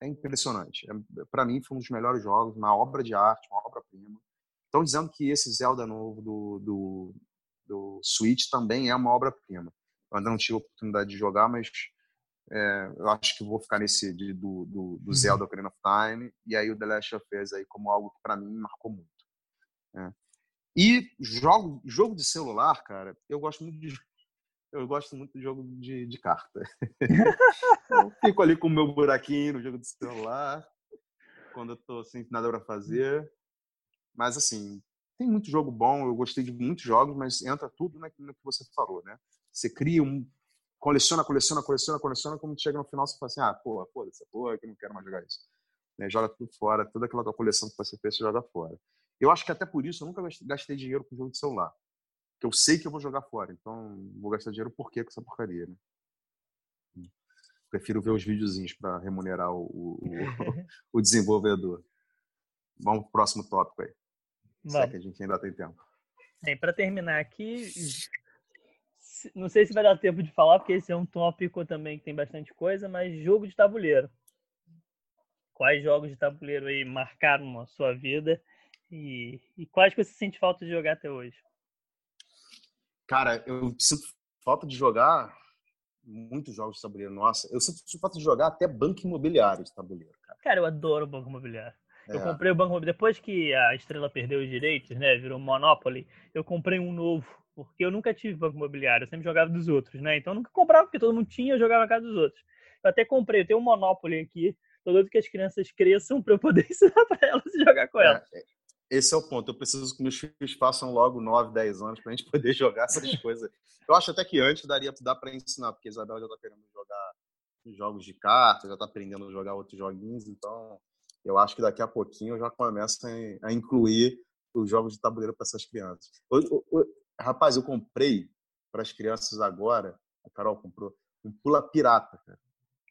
é impressionante. É, Para mim, foi um dos melhores jogos, uma obra de arte, uma obra-prima. Estão dizendo que esse Zelda novo do, do, do Switch também é uma obra-prima. Eu ainda não tive a oportunidade de jogar, mas é, eu acho que vou ficar nesse de, do, do, do, uhum. Zelda Ocarina of Time e aí o The Last of Us aí como algo que para mim marcou muito. É. E jogo, jogo de celular, cara, eu gosto muito de eu gosto muito de jogo de, de carta. [LAUGHS] [LAUGHS] eu fico ali com o meu buraquinho no jogo de celular quando eu tô sem nada para fazer. Mas assim, tem muito jogo bom, eu gostei de muitos jogos, mas entra tudo naquilo que você falou, né? Você cria um, coleciona, coleciona, coleciona, coleciona, como chega no final você fala assim, ah, porra, foda essa porra, que eu não quero mais jogar isso. Né? Joga tudo fora, toda aquela coleção que você fez, você joga fora. Eu acho que até por isso eu nunca gastei dinheiro com jogo de celular. Porque eu sei que eu vou jogar fora, então vou gastar dinheiro por quê com essa porcaria, né? Prefiro ver os videozinhos para remunerar o, o, [LAUGHS] o, desenvolvedor. Vamos pro próximo tópico aí. Será que a gente ainda tem tempo. Para terminar aqui, não sei se vai dar tempo de falar, porque esse é um tópico também que tem bastante coisa, mas jogo de tabuleiro. Quais jogos de tabuleiro aí marcaram a sua vida e, e quais que você sente falta de jogar até hoje? Cara, eu sinto falta de jogar muitos jogos de tabuleiro. Nossa, eu sinto falta de jogar até banco imobiliário de tabuleiro, cara. Cara, eu adoro banco imobiliário. É. Eu comprei o banco imobiliário depois que a Estrela perdeu os direitos, né? Virou Monopoly. Eu comprei um novo porque eu nunca tive banco imobiliário, eu sempre jogava dos outros, né? Então eu nunca comprava, porque todo mundo tinha, eu jogava na casa dos outros. Eu até comprei, eu tenho um Monopoly aqui, tô doido que as crianças cresçam para eu poder [LAUGHS] ensinar para elas e jogar com é, elas. É, esse é o ponto, eu preciso que meus filhos façam logo 9, 10 anos para a gente [LAUGHS] poder jogar essas coisas. Eu acho até que antes daria dá para ensinar, porque a Isabela já está querendo jogar jogos de cartas, já está aprendendo a jogar outros joguinhos, então eu acho que daqui a pouquinho eu já começo a, incluir os jogos de tabuleiro para essas crianças. Rapaz, eu comprei para as crianças agora, a Carol comprou, um pula pirata, cara.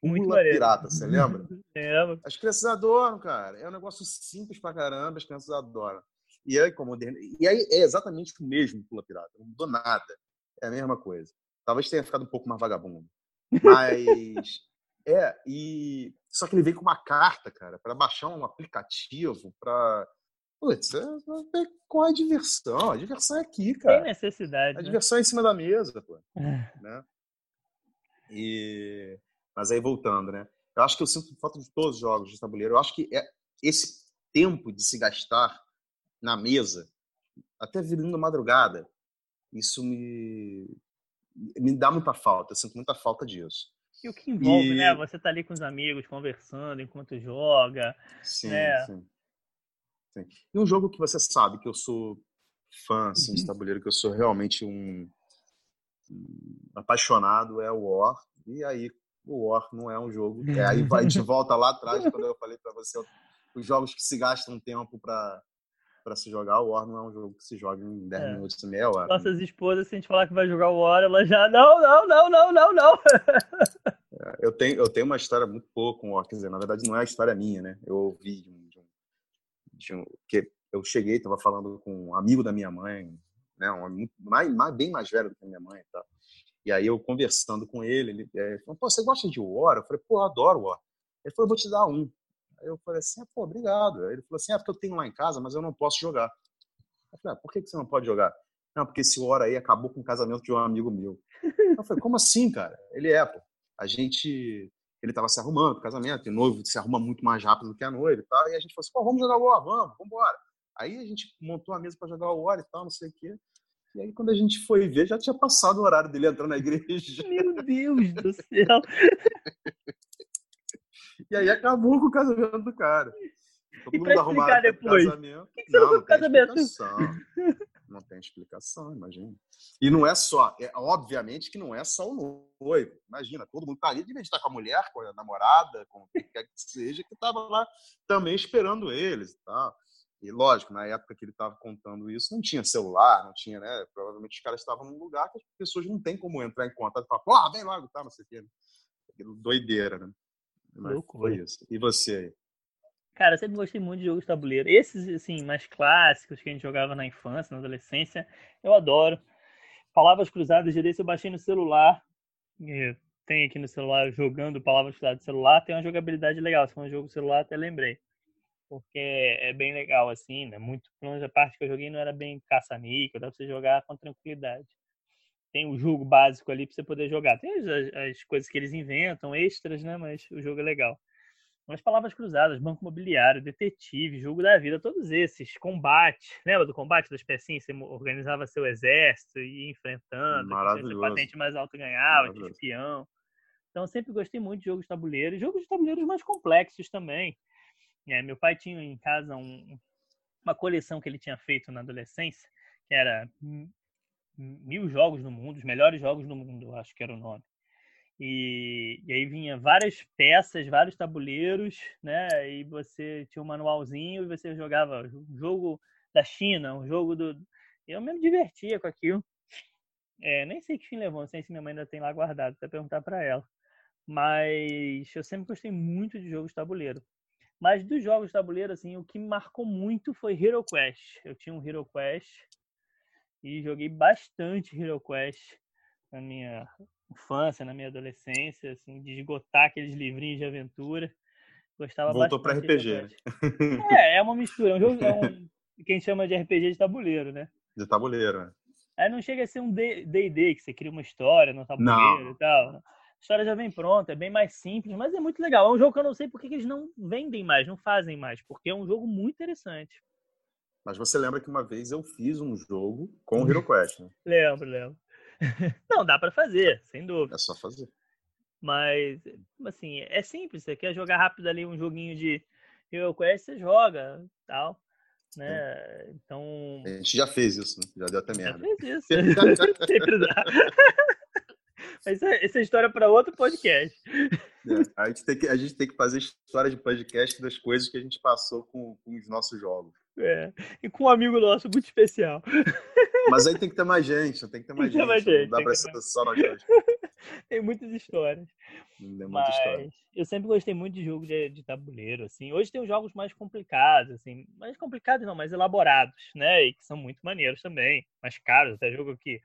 Muito pula pirata, você lembra? [LAUGHS] Lembro. As crianças adoram, cara. É um negócio simples pra caramba, as crianças adoram. E aí, como e aí é exatamente o mesmo pula pirata, não mudou nada. É a mesma coisa. Talvez tenha ficado um pouco mais vagabundo. Mas [LAUGHS] é, e só que ele veio com uma carta, cara, para baixar um aplicativo para Putz, é, é, qual é a diversão? A diversão é aqui, cara. Tem necessidade. A né? diversão é em cima da mesa, pô. É. né? E... Mas aí voltando, né? Eu acho que eu sinto falta de todos os jogos de tabuleiro. Eu acho que é esse tempo de se gastar na mesa, até virando madrugada, isso me, me dá muita falta. Eu sinto muita falta disso. E o que envolve, e... né? Você tá ali com os amigos conversando enquanto joga. Sim, né? sim. E um jogo que você sabe que eu sou fã assim, uhum. de tabuleiro, que eu sou realmente um, apaixonado é o War. E aí o War não é um jogo. [LAUGHS] É, aí vai de volta lá atrás, quando eu falei para você, os jogos que se gastam tempo para para se jogar, o War não é um jogo que se joga em 10 é. minutos e meia hora. Nossas esposas, se a gente falar que vai jogar o War, ela já, não, não, não, não, não, não. [LAUGHS] É, eu, tenho, eu tenho uma história muito boa com o War, quer dizer, na verdade não é a história minha, né? Eu ouvi de um, de um, que eu cheguei, estava falando com um amigo da minha mãe, né? Um mais, mais, bem mais velho do que a minha mãe e tal. E aí eu conversando com ele, ele, ele falou, pô, você gosta de War? Eu falei, pô, eu adoro War. Ele falou, vou te dar um. Aí eu falei assim, ah, pô, obrigado. Aí ele falou assim, é porque eu tenho lá em casa, mas eu não posso jogar. Eu falei, ah, por que você não pode jogar? Não, porque esse hora aí acabou com o casamento de um amigo meu. Eu falei, como assim, cara? Ele é, pô. A gente. Ele tava se arrumando pro casamento, e noivo se arruma muito mais rápido do que a noiva e tal. E a gente falou assim, vamos jogar o War, vamos, vamos embora. Aí a gente montou a mesa para jogar o War e tal, não sei o quê. E aí, quando a gente foi ver, já tinha passado o horário dele entrar na igreja. [LAUGHS] Meu Deus do céu! E aí acabou com o casamento do cara. Todo e mundo arrumado depois. casamento. O que, que você não, não tem casamento? Explicação. Não tem explicação, imagina. E não é só, é, obviamente que não é só o noivo. Imagina, todo mundo tá ali, de estar com a mulher, com a namorada, com o que quer que seja, que estava lá também esperando eles e tal. E lógico, na época que ele estava contando isso, não tinha celular, não tinha, né? Provavelmente os caras estavam num lugar que as pessoas não têm como entrar em contato e falar, ah, vem logo, tá, não sei o quê. Doideira, né? Loucura. Foi isso. E você aí? Cara, eu sempre gostei muito de jogos de tabuleiro. Esses, assim, mais clássicos que a gente jogava na infância, na adolescência, eu adoro. Palavras Cruzadas, de desse eu baixei no celular. Tem aqui no celular, jogando Palavras Cruzadas no celular, tem uma jogabilidade legal. Se for um jogo celular, até lembrei. Porque é bem legal, assim, né? Muito, pelo menos a parte que eu joguei não era bem caça-níquel, dá pra você jogar com tranquilidade tem o jogo básico ali para você poder jogar. Tem as, as, coisas que eles inventam, extras, né? Mas o jogo é legal. As palavras cruzadas, banco imobiliário, detetive, jogo da vida, todos esses, combate. Lembra do combate das pecinhas? Você organizava seu exército e ia enfrentando. Maravilhoso. patente mais alto ganhava, de espião. Então, sempre gostei muito de jogos de tabuleiro. E jogos de tabuleiros mais complexos também. É, meu pai tinha em casa um, uma coleção que ele tinha feito na adolescência, que era mil jogos no mundo, os melhores jogos do mundo, acho que era o nome. E, e, aí vinha várias peças, vários tabuleiros, né? E você tinha um manualzinho e você jogava um jogo da China, um jogo do. Eu mesmo divertia com aquilo. É, nem sei que fim levou, não sei se minha mãe ainda tem lá guardado, até perguntar para ela. Mas eu sempre gostei muito de jogos de tabuleiro. Mas dos jogos de tabuleiro, assim, o que me marcou muito foi Hero Quest. Eu tinha um Hero Quest e joguei bastante Hero Quest na minha infância, na minha adolescência, assim, de esgotar aqueles livrinhos de aventura. Gostava Voltou para RPG. Né? É, é uma mistura, é um jogo, é um, [LAUGHS] que a gente chama de RPG de tabuleiro, né? De tabuleiro, né? Aí não chega a ser um D&D, que você cria uma história no tabuleiro não. e tal. A história já vem pronta, é bem mais simples, mas é muito legal. É um jogo que eu não sei porque que eles não vendem mais, não fazem mais, porque é um jogo muito interessante. Mas você lembra que uma vez eu fiz um jogo com o HeroQuest, né? lembro, lembro. [LAUGHS] Não, dá para fazer, sem dúvida. É só fazer. Mas, assim, é simples. Você quer jogar rápido ali um joguinho de HeroQuest, você joga, tal. Né? Então... A gente já fez isso, né? já deu até merda. Já fez [LAUGHS] isso. [LAUGHS] Sempre dá. Mas essa é história para outro podcast. É, a, gente tem que, a gente tem que fazer história de podcast das coisas que a gente passou com, com os nossos jogos. É, e com um amigo nosso muito especial. Mas aí tem que ter mais gente, tem que ter mais, tem gente, mais gente. Não dá pra ser só nós dois. [LAUGHS] Tem muitas histórias. Tem muita história. eu sempre gostei muito de jogo de, de, tabuleiro, assim. Hoje tem os jogos mais complicados, assim. Mais complicados não, mais elaborados, né? E que são muito maneiros também. Mais caros, até jogo que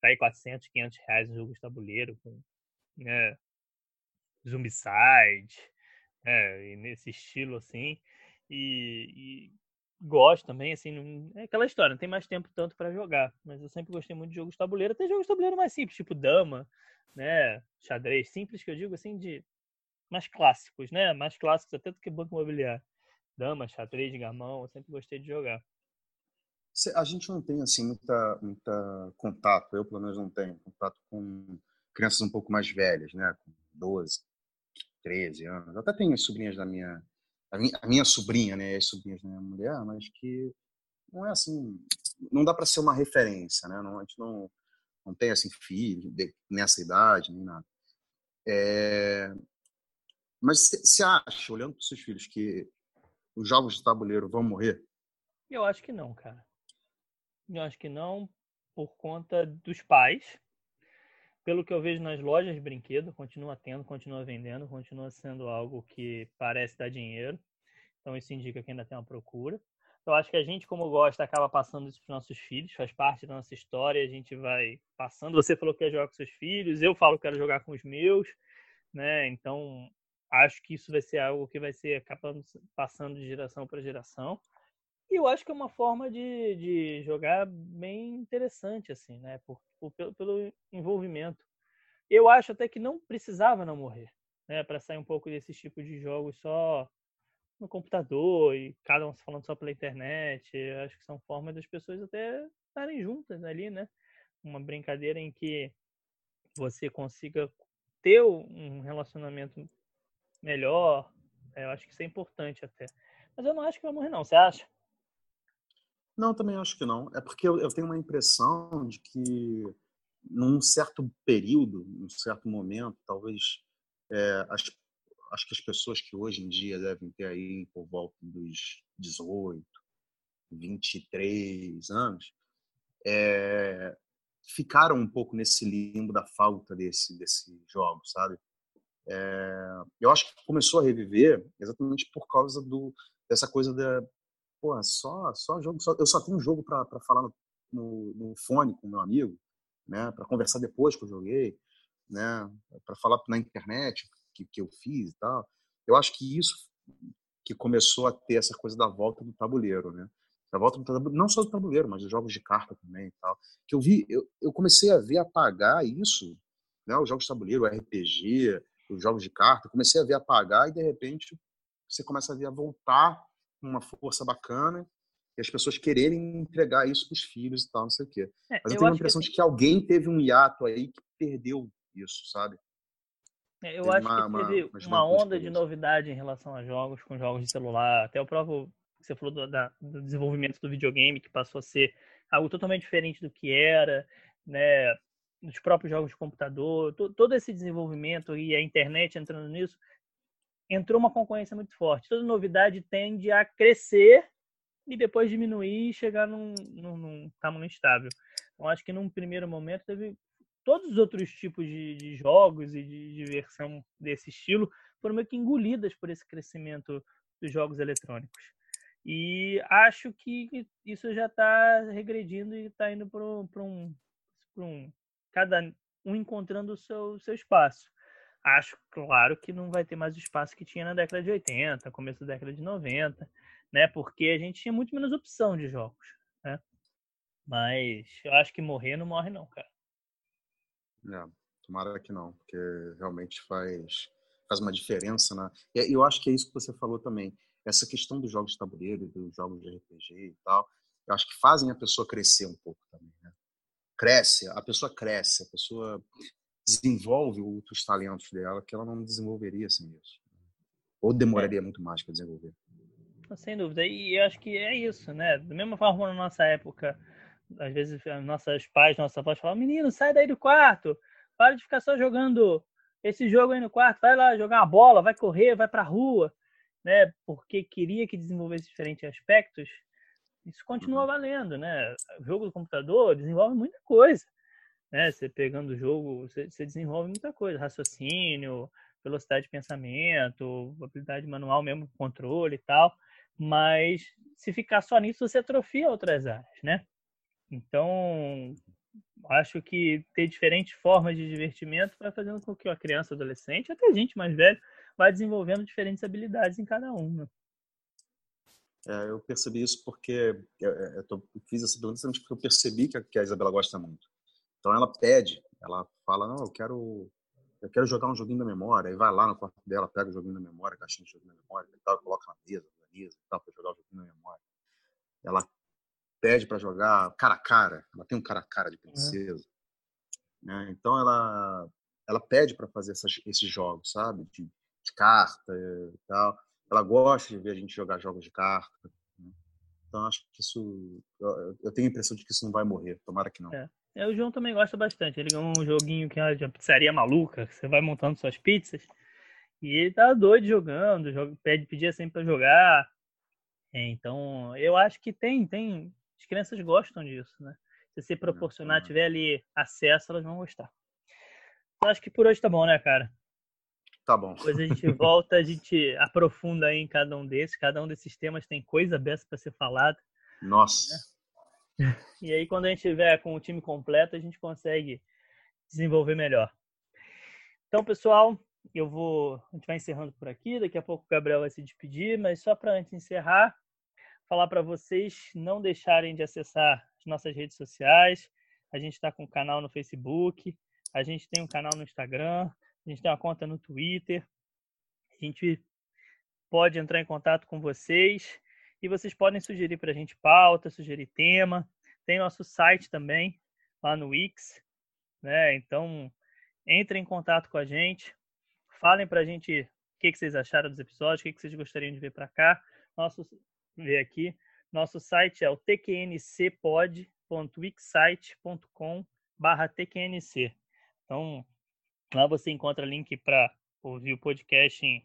tá aí 400, 500 reais o jogo de tabuleiro com, né? Né? Nesse estilo, assim. E, e gosto também, assim, é aquela história, não tem mais tempo tanto para jogar, mas eu sempre gostei muito de jogos de tabuleiro, até jogos de tabuleiro mais simples, tipo dama, né, xadrez, simples que eu digo assim de mais clássicos, né, mais clássicos até do que banco imobiliário. Dama, xadrez, gamão, eu sempre gostei de jogar. A gente não tem assim muita muita contato, eu pelo menos não tenho contato com crianças um pouco mais velhas, né, com 12, 13 anos. Eu até tenho sobrinhas da minha a minha, a minha sobrinha, né, as sobrinhas da minha mulher, mas que não é assim, não dá para ser uma referência, né? Não, a gente não, não tem assim filho de, nessa idade nem nada. É, mas você acha, olhando para os seus filhos, que os jogos de tabuleiro vão morrer? Eu acho que não, cara. Eu acho que não, por conta dos pais. Pelo que eu vejo nas lojas de brinquedo, continua tendo, continua vendendo, continua sendo algo que parece dar dinheiro. Então isso indica que ainda tem uma procura. Eu acho que a gente, como gosta, acaba passando isso para nossos filhos, faz parte da nossa história, a gente vai passando. Você falou que quer jogar com seus filhos, eu falo que quero jogar com os meus, né? Então acho que isso vai ser algo que vai ser acabando passando de geração para geração. E eu acho que é uma forma de, de jogar bem interessante, assim, né? Por, por pelo, pelo, envolvimento. Eu acho até que não precisava não morrer, né? Para sair um pouco desses tipos de jogos só no computador e cada um falando só pela internet. Eu acho que são formas das pessoas até estarem juntas ali, né? Uma brincadeira em que você consiga ter um relacionamento melhor. Eu acho que isso é importante até. Mas eu não acho que vai morrer, não. Você acha? Não, também acho que não. É porque eu, eu tenho uma impressão de que, num certo período, num certo momento, talvez é, as, acho que as pessoas que hoje em dia devem ter aí por volta dos 18, 23 anos, é, ficaram um pouco nesse limbo da falta desse, desse jogo, sabe? É, eu acho que começou a reviver exatamente por causa do, dessa coisa da, pô, só, só jogo, só, eu só tenho jogo para falar no, no, no, fone com meu amigo, né, para conversar depois que eu joguei, né, para falar na internet que, que eu fiz e tal. Eu acho que isso que começou a ter essa coisa da volta do tabuleiro, né? Da volta do tabuleiro, não só do tabuleiro, mas dos jogos de carta também e tal. Que eu vi, eu, eu comecei a ver apagar isso, né? Os jogos de tabuleiro, RPG, os jogos de carta, comecei a ver apagar e de repente você começa a ver a voltar uma força bacana e as pessoas quererem entregar isso para os filhos e tal, não sei o quê. É, Mas eu, eu tenho a impressão que... de que alguém teve um hiato aí que perdeu isso, sabe? É, eu teve acho uma, que teve uma, uma onda de novidade em relação a jogos, com jogos de celular, até o próprio você falou do, da, do desenvolvimento do videogame, que passou a ser algo totalmente diferente do que era, né? Dos próprios jogos de computador, todo esse desenvolvimento e a internet entrando nisso, entrou uma concorrência muito forte. Toda novidade tende a crescer e depois diminuir e chegar num, num, num tamanho estável. Então, acho que num primeiro momento teve todos os outros tipos de, de, jogos e de diversão desse estilo foram meio que engolidas por esse crescimento dos jogos eletrônicos. E acho que isso já está regredindo e está indo para um, um, cada um encontrando o seu, seu espaço. Acho, claro, que não vai ter mais o espaço que tinha na década de 80, começo da década de 90, né? Porque a gente tinha muito menos opção de jogos, né? Mas eu acho que morrer não morre não, cara. É, tomara que não, porque realmente faz, faz uma diferença, né? E eu acho que é isso que você falou também. Essa questão dos jogos de tabuleiro, dos jogos de RPG e tal, eu acho que fazem a pessoa crescer um pouco também, né? Cresce, a pessoa cresce, a pessoa desenvolve outros talentos dela que ela não desenvolveria sem isso. Ou demoraria é. muito mais para desenvolver. Sem dúvida. E eu acho que é isso, né? Da mesma forma na nossa época, às vezes nossos pais, nossos avós falavam, menino, sai daí do quarto, para de ficar só jogando esse jogo aí no quarto, vai lá jogar uma bola, vai correr, vai pra rua, né? Porque queria que desenvolvesse diferentes aspectos. Isso continua uhum. valendo, né? O jogo do computador desenvolve muita coisa né? Você pegando o jogo, você, você desenvolve muita coisa, raciocínio, velocidade de pensamento, habilidade manual mesmo, controle e tal. Mas se ficar só nisso, você atrofia outras áreas, né? Então, acho que ter diferentes formas de divertimento vai fazendo com que a criança, adolescente, até gente mais velha, vai desenvolvendo diferentes habilidades em cada uma. Né? É, eu percebi isso porque eu, eu, tô, eu fiz essa pergunta porque eu percebi que a, que a Isabela gosta muito. Então ela pede, ela fala, não, eu quero, eu quero jogar um joguinho da memória. Aí vai lá no quarto dela, pega o joguinho da memória, caixinha de joguinho da memória e tal, coloca na mesa, organiza e tal, para jogar o joguinho da memória. Ela pede para jogar cara a cara, ela tem um cara a cara de uhum. princesa. Né? Então ela, ela pede para fazer essas, esses jogos, sabe? De, de carta e tal. Ela gosta de ver a gente jogar jogos de carta. Né? Então acho que isso. Eu, eu, tenho a impressão de que isso não vai morrer. Tomara que não. É. É, o João também gosta bastante. Ele é um joguinho que é de uma pizzaria maluca, que você vai montando suas pizzas. E ele tá doido jogando, joga, pede, pedia sempre pra jogar. Então, eu acho que tem, tem. As crianças gostam disso, né? Se você proporcionar, tiver ali acesso, elas vão gostar. Então, acho que por hoje tá bom, né, cara? Tá bom. Depois a gente [LAUGHS] volta, a gente aprofunda aí em cada um desses. Cada um desses temas tem coisa dessa para ser falada. Nossa. Né? [LAUGHS] E aí, quando a gente tiver com o time completo, a gente consegue desenvolver melhor. Então, pessoal, eu vou. A gente vai encerrando por aqui. Daqui a pouco o Gabriel vai se despedir, mas só para antes encerrar, falar para vocês não deixarem de acessar as nossas redes sociais. A gente está com um canal no Facebook, a gente tem um canal no Instagram, a gente tem uma conta no Twitter. A gente pode entrar em contato com vocês e vocês podem sugerir para a gente pauta, sugerir tema. Tem nosso site também, lá no Wix. Né? Então, entrem em contato com a gente. Falem para a gente o que, que, vocês acharam dos episódios, o que, que vocês gostariam de ver para cá. Nosso, ver aqui. Nosso site é o tqncpod.wixsite.com barra tqnc. Então, Lá você encontra link para ouvir o podcast em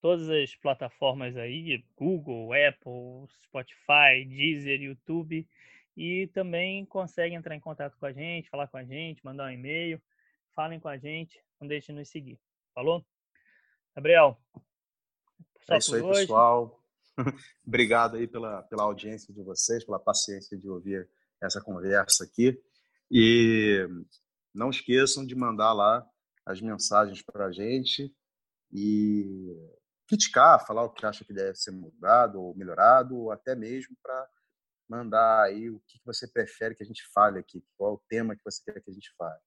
todas as plataformas aí, Google, Apple, Spotify, Deezer, YouTube. E também consegue entrar em contato com a gente, falar com a gente, mandar um e-mail. Falem com a gente, não deixem de nos seguir. Falou? Gabriel, só é isso aí, hoje. pessoal. [LAUGHS] Obrigado aí pela, pela audiência de vocês, pela paciência de ouvir essa conversa aqui. E não esqueçam de mandar lá as mensagens para a gente e criticar, falar o que acha que deve ser mudado ou melhorado, ou até mesmo para mandar aí o que você prefere que a gente fale aqui, qual é o tema que você quer que a gente fale.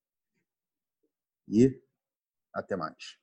E até mais.